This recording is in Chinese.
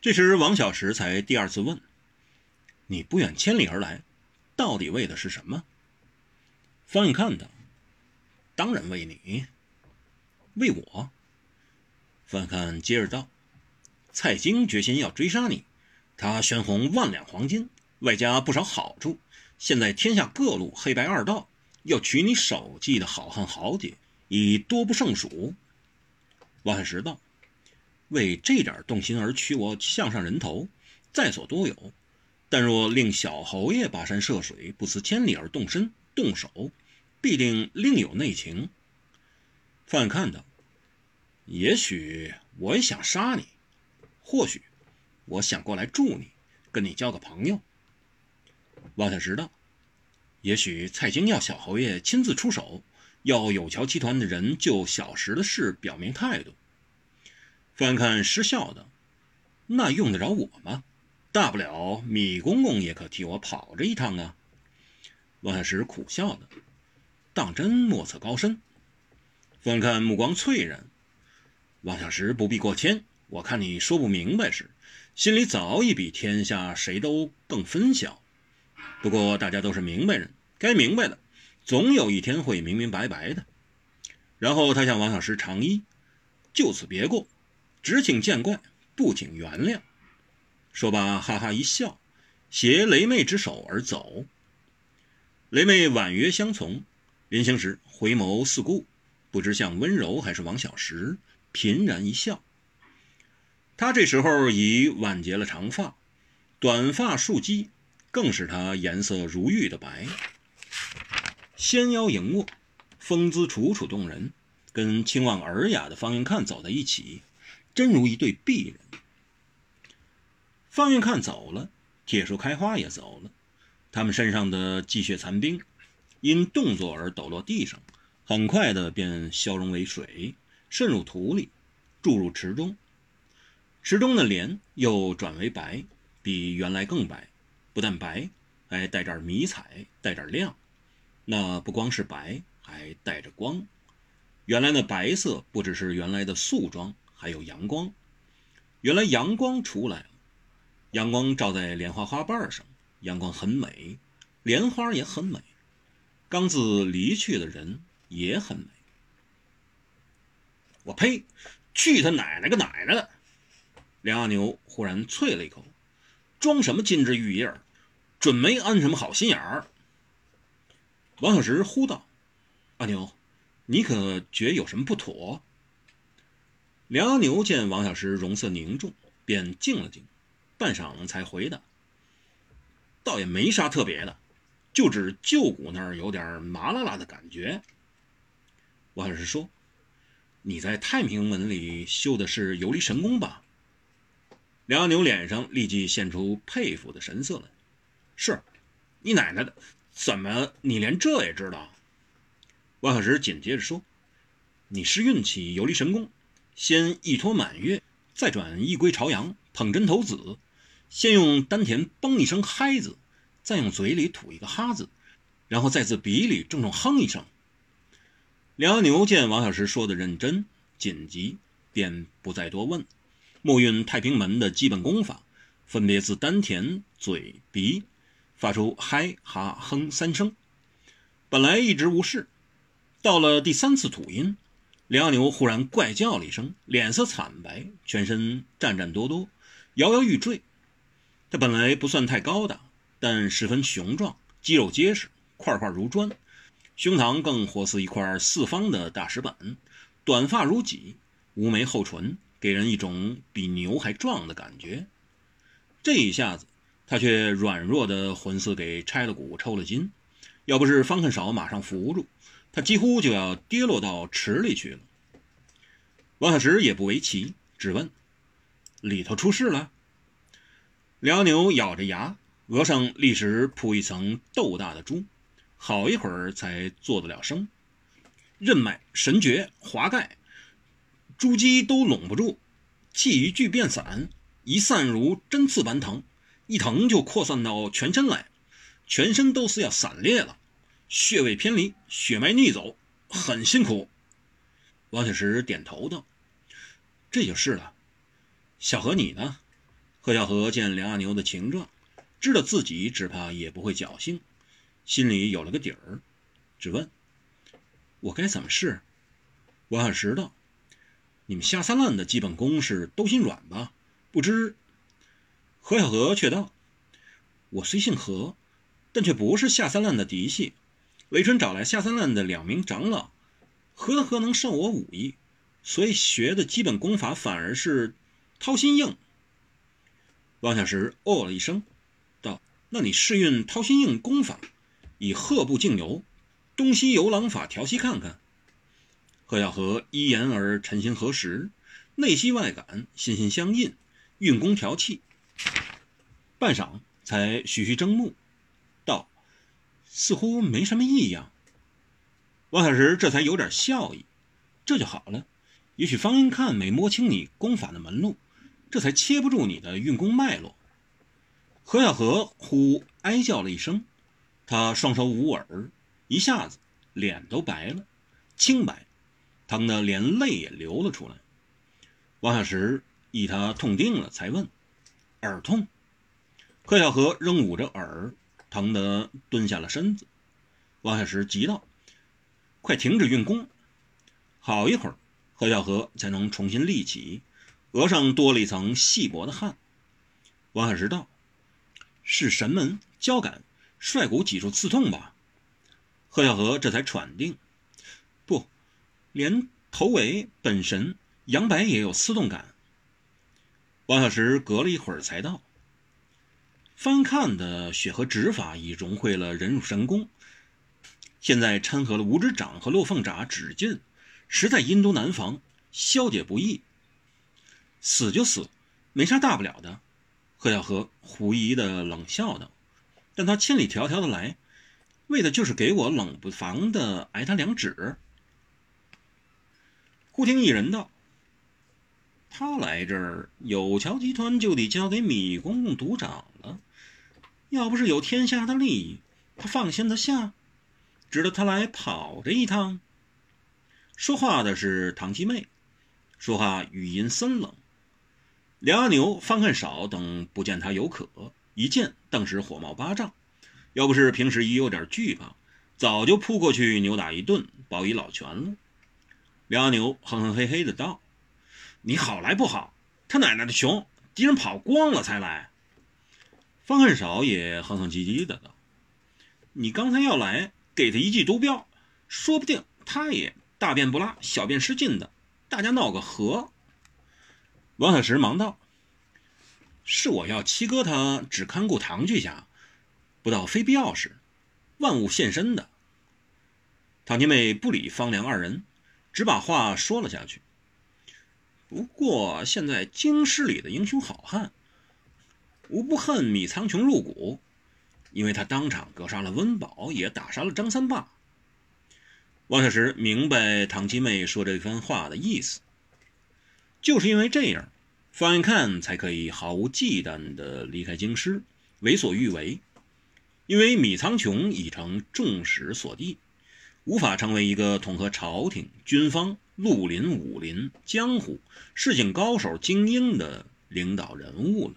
这时，王小石才第二次问：“你不远千里而来，到底为的是什么？”方永看道：“当然为你，为我。”方永看接着道：“蔡京决心要追杀你，他悬红万两黄金，外加不少好处。现在天下各路黑白二道要取你首级的好汉豪杰，已多不胜数。”王小石道：“为这点动心而取我项上人头，在所多有。但若令小侯爷跋山涉水，不辞千里而动身。”动手，必定另有内情。范看道：“也许我也想杀你，或许我想过来助你，跟你交个朋友。”王小石道：“也许蔡京要小侯爷亲自出手，要有桥集团的人就小石的事表明态度。”翻看失笑的：“那用得着我吗？大不了米公公也可替我跑这一趟啊。”王小石苦笑的，当真莫测高深。翻看目光翠然，王小石不必过谦。我看你说不明白时，心里早已比天下谁都更分晓。不过大家都是明白人，该明白的，总有一天会明明白白的。然后他向王小石长揖，就此别过，只请见怪，不请原谅。说罢，哈哈一笑，携雷妹之手而走。雷妹婉约相从，临行时回眸四顾，不知像温柔还是王小石，频然一笑。她这时候已挽结了长发，短发束髻，更使她颜色如玉的白。纤腰盈握，风姿楚楚动人，跟清望尔雅的方云看走在一起，真如一对璧人。方云看走了，铁树开花也走了。他们身上的积雪残冰，因动作而抖落地上，很快的便消融为水，渗入土里，注入池中。池中的莲又转为白，比原来更白。不但白，还带点迷彩，带点亮。那不光是白，还带着光。原来那白色不只是原来的素妆，还有阳光。原来阳光出来了，阳光照在莲花花瓣上。阳光很美，莲花也很美，刚自离去的人也很美。我呸！去他奶奶个奶奶的！梁阿牛忽然啐了一口：“装什么金枝玉叶准没安什么好心眼儿。”王小石呼道：“阿牛，你可觉有什么不妥？”梁牛见王小石容色凝重，便静了静，半晌才回答。倒也没啥特别的，就指旧骨那儿有点麻辣辣的感觉。王小石说：“你在太平门里修的是游离神功吧？”梁牛脸上立即现出佩服的神色来。是，你奶奶的，怎么你连这也知道？王小石紧接着说：“你是运起游离神功，先一托满月，再转一归朝阳，捧针头子。”先用丹田嘣一声嗨字，再用嘴里吐一个哈字，然后再自鼻里重重哼一声。梁牛见王小石说的认真紧急，便不再多问，默运太平门的基本功法，分别自丹田、嘴、鼻发出嗨、哈、哼三声。本来一直无事，到了第三次吐音，梁牛忽然怪叫了一声，脸色惨白，全身颤颤哆哆，摇摇欲坠。他本来不算太高大，但十分雄壮，肌肉结实，块块如砖，胸膛更活似一块四方的大石板，短发如戟，无眉厚唇，给人一种比牛还壮的感觉。这一下子，他却软弱的魂似给拆了骨抽了筋，要不是方恨少马上扶住，他几乎就要跌落到池里去了。王小石也不为奇，只问：“里头出事了？”辽牛咬着牙，额上立时铺一层豆大的珠，好一会儿才做得了声。任脉、神诀、华盖、珠玑都拢不住，气一聚变散，一散如针刺般疼，一疼就扩散到全身来，全身都是要散裂了，穴位偏离，血脉逆走，很辛苦。王小石点头道：“这就是了。小何你呢？”贺小河见梁阿牛的情状，知道自己只怕也不会侥幸，心里有了个底儿，只问：“我该怎么试？”王小石道：“你们下三滥的基本功是都心软吧？不知。”何小河却道：“我虽姓何，但却不是下三滥的嫡系。雷春找来下三滥的两名长老，何德何能胜我武艺？所以学的基本功法反而是掏心硬。”王小石哦了一声，道：“那你试运掏心硬功法，以鹤步竞游，东西游廊法调息看看。”贺小河依言而沉心合实，内息外感，心心相印，运功调气。半晌，才徐徐睁目，道：“似乎没什么异样。”王小石这才有点笑意，这就好了。也许方英看没摸清你功法的门路。这才切不住你的运功脉络。何小河忽哀叫了一声，他双手捂耳，一下子脸都白了，清白，疼得连泪也流了出来。王小石以他痛定了，才问：“耳痛？”何小河仍捂着耳，疼得蹲下了身子。王小石急道：“快停止运功！”好一会儿，何小河才能重新立起。额上多了一层细薄的汗。王小石道：“是神门交感率骨脊柱刺痛吧？”贺小河这才喘定：“不，连头尾本神杨白也有刺痛感。”王小石隔了一会儿才道：“翻看的血河指法已融汇了人乳神功，现在掺和了五指掌和落凤爪指劲，实在阴毒难防，消解不易。”死就死，没啥大不了的。贺小河狐疑的冷笑道：“但他千里迢迢的来，为的就是给我冷不防的挨他两指。”忽听一人道：“他来这儿，有桥集团就得交给米公公独掌了。要不是有天下的利益，他放心得下？值得他来跑这一趟？”说话的是唐七妹，说话语音森冷。梁阿牛、方恨少等不见他有可，一见顿时火冒八丈。要不是平时已有点惧怕，早就扑过去扭打一顿，报以老拳了。梁阿牛哼哼嘿嘿的道：“你好来不好，他奶奶的穷，敌人跑光了才来。”方恨少也哼哼唧唧的道：“你刚才要来，给他一记毒镖，说不定他也大便不拉，小便失禁的，大家闹个和。”王小石忙道：“是我要七哥他只看顾唐巨侠，不到非必要时，万物现身的。”唐天妹不理方良二人，只把话说了下去。不过现在京师里的英雄好汉，无不恨米苍穹入骨，因为他当场格杀了温饱，也打杀了张三霸。王小石明白唐七妹说这番话的意思。就是因为这样，方彦看才可以毫无忌惮地离开京师，为所欲为。因为米苍穹已成众矢所的，无法成为一个统合朝廷、军方、绿林、武林、江湖、市井高手、精英的领导人物了。